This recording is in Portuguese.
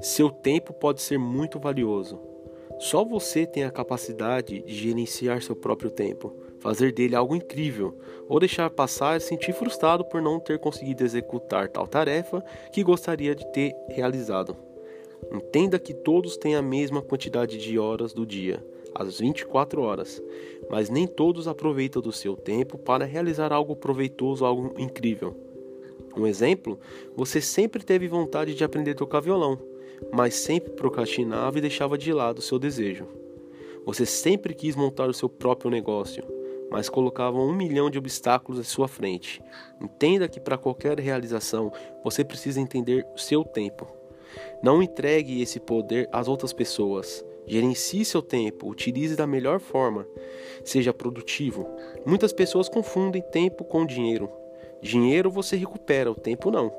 Seu tempo pode ser muito valioso. Só você tem a capacidade de gerenciar seu próprio tempo, fazer dele algo incrível, ou deixar passar e se sentir frustrado por não ter conseguido executar tal tarefa que gostaria de ter realizado. Entenda que todos têm a mesma quantidade de horas do dia, as 24 horas, mas nem todos aproveitam do seu tempo para realizar algo proveitoso, algo incrível. Um exemplo, você sempre teve vontade de aprender a tocar violão mas sempre procrastinava e deixava de lado o seu desejo. Você sempre quis montar o seu próprio negócio, mas colocava um milhão de obstáculos à sua frente. Entenda que para qualquer realização você precisa entender o seu tempo. Não entregue esse poder às outras pessoas. Gerencie seu tempo, utilize da melhor forma. Seja produtivo. Muitas pessoas confundem tempo com dinheiro. Dinheiro você recupera, o tempo não.